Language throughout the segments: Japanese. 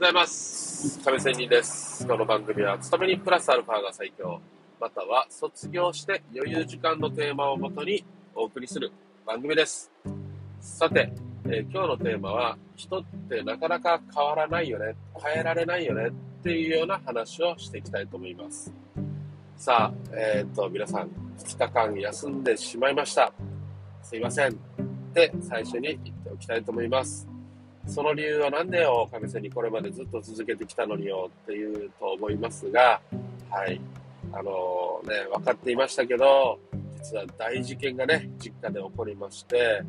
ございます。亀仙人です。この番組は、勤めにプラスアルファが最強、または卒業して余裕時間のテーマをもとにお送りする番組です。さて、えー今日のテーマは、人ってなかなか変わらないよね、変えられないよねっていうような話をしていきたいと思います。さあ、えっ、と、皆さん、2日間休んでしまいました。すいません。って最初に言っておきたいと思います。その理由は何でよ、亀仙にこれまでずっと続けてきたのによっていうと思いますが、はい。あのね、分かっていましたけど、実は大事件がね、実家で起こりまして、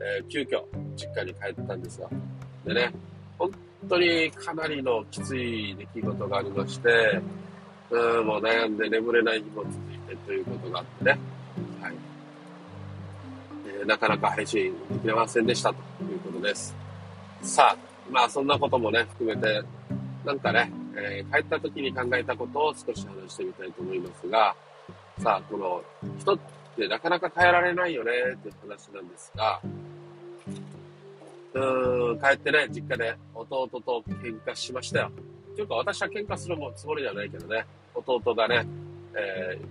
えー急遽実家に帰ったんですよ。でね、本当にかなりのきつい出来事がありまして、うん、もう悩んで眠れない日も続いてということがあってね、はい。えーなかなか配信できませんでしたということです。さあ、まあそんなこともね、含めて、なんかね、えー帰った時に考えたことを少し話してみたいと思いますが、さあ、この人ってなかなか変えられないよねって話なんですが、うーん、帰ってね、実家で弟と喧嘩しましたよ。というか私は喧嘩するもつもりじゃないけどね、弟がね、えー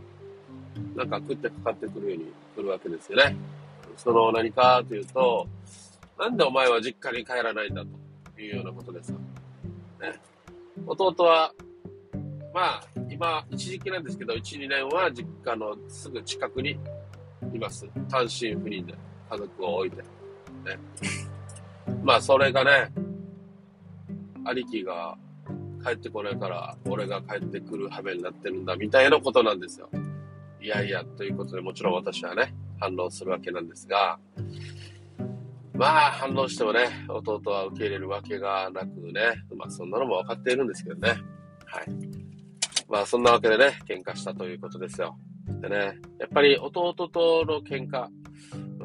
なんか食ってかかってくるように来るわけですよね。その何かというと、なんでお前は実家に帰らないんだというようなことです。ね。弟は、まあ、今、一時期なんですけど、1、2年は実家のすぐ近くにいます。単身赴任で家族を置いて。ね。まあ、それがね、兄貴が帰ってこないから、俺が帰ってくる羽目になってるんだ、みたいなことなんですよ。いやいや、ということで、もちろん私はね、反応するわけなんですが、まあ、反応してもね、弟は受け入れるわけがなくね、まあ、そんなのも分かっているんですけどね。はい。まあ、そんなわけでね、喧嘩したということですよ。でね、やっぱり弟との喧嘩、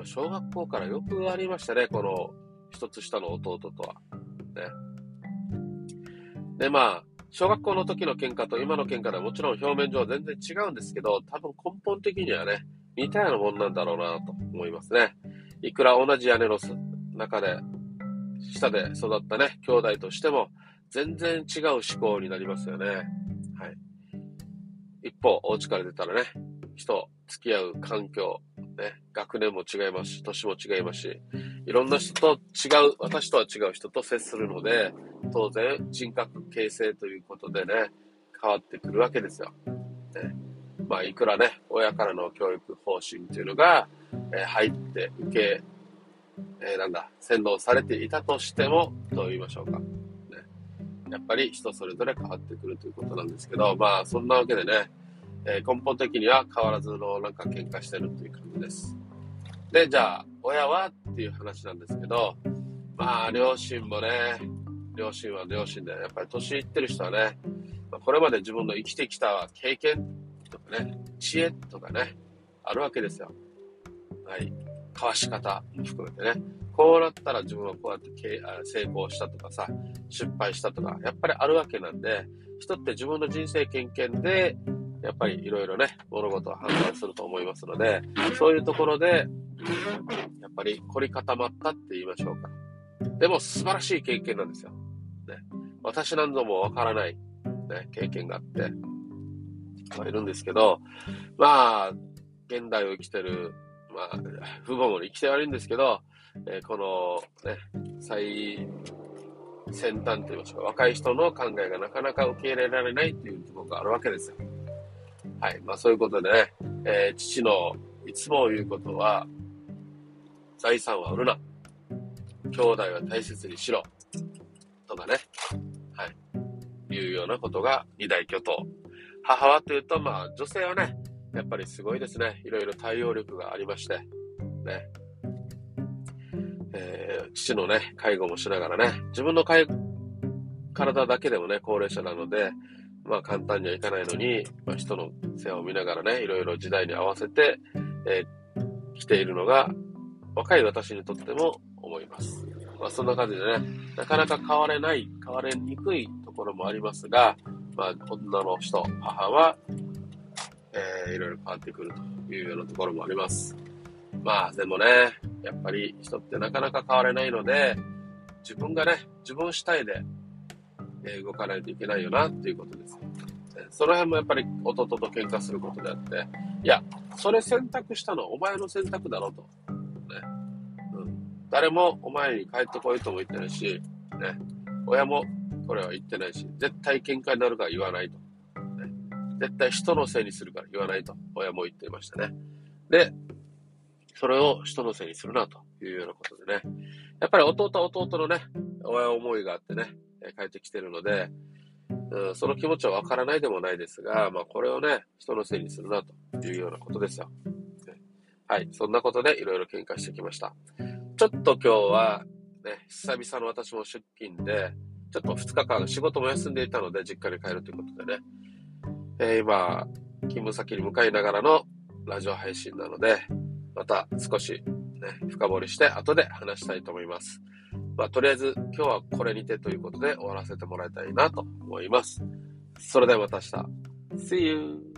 小学校からよくありましたね、この一つ下の弟とは。ね。で、まあ、小学校の時の喧嘩と今の喧嘩ではもちろん表面上は全然違うんですけど、多分根本的にはね、似たようなもんなんだろうなと思いますね。いくら同じ屋根の中で、下で育ったね、兄弟としても、全然違う思考になりますよね。はい。一方、お家から出たらね、人、付き合う環境、ね、学年も違いますし、年も違いますし、いろんな人と違う、私とは違う人と接するので、当然人格形成ということでね、変わってくるわけですよ。ね、まあ、いくらね、親からの教育方針というのが、えー入って、受け、えーなんだ、洗脳されていたとしても、と言いましょうか。ね、やっぱり人それぞれ変わってくるということなんですけど、まあ、そんなわけでね、えー根本的には変わらずのなんか喧嘩してるっていう感じです。で、じゃあ、親はっていう話なんですけど、まあ、両親もね、両親は両親で、やっぱり年いってる人はね、これまで自分の生きてきた経験ね、知恵とかね、あるわけですよ。はい。交わし方も含めてね。こうなったら自分はこうやって成功したとかさ、失敗したとか、やっぱりあるわけなんで、人って自分の人生経験で、やっぱりいろいろね、物事を判断すると思いますので、そういうところで、やっぱり凝り固まったって言いましょうか。でも素晴らしい経験なんですよ。ね、私なんぞもわからない、ね、経験があって、まあ、いるんですけど、まあ、現代を生きてる、まあ、父母も生きて悪いんですけど、えーこの、ね、最先端と言いましょうか、若い人の考えがなかなか受け入れられないというところがあるわけですよ。はい。まあそういうことでね、えー父のいつも言うことは、財産は売るな。兄弟は大切にしろ。とかね。はい。いうようなことが二大巨頭。母はというと、まあ女性はね、やっぱりすごいですね。いろいろ対応力がありまして。ね。えー父のね、介護もしながらね、自分の体だけでもね、高齢者なので、まあ簡単にはいかないのに、まあ、人の世話を見ながらね、いろいろ時代に合わせて、えー来ているのが、若い私にとっても思います。まあそんな感じでね、なかなか変われない、変われにくいところもありますが、まあ女の人、母は、えーいろいろ変わってくるというようなところもあります。まあでもね、やっぱり人ってなかなか変われないので、自分がね、自分主体でえ動かないといけないよなっていうことです。その辺もやっぱり弟と喧嘩することであって、いや、それ選択したのはお前の選択だろと。ね。うん。誰もお前に帰ってこいとも言ってないし、ね。親もこれは言ってないし、絶対喧嘩になるから言わないと。ね。絶対人のせいにするから言わないと、親も言っていましたね。で、それを人のせいにするなというようなことでね。やっぱり弟は弟のね、親思いがあってね、帰ってきてるので、うん、その気持ちはわからないでもないですが、まあこれをね、人のせいにするなというようなことですよ。はい、そんなことでいろいろ喧嘩してきました。ちょっと今日はね、久々の私も出勤で、ちょっと2日間仕事も休んでいたので実家に帰るということでね、えー、今、勤務先に向かいながらのラジオ配信なので、また少しね、深掘りして後で話したいと思います。まあ、とりあえず今日はこれにてということで終わらせてもらいたいなと思います。それではまた明日。See you!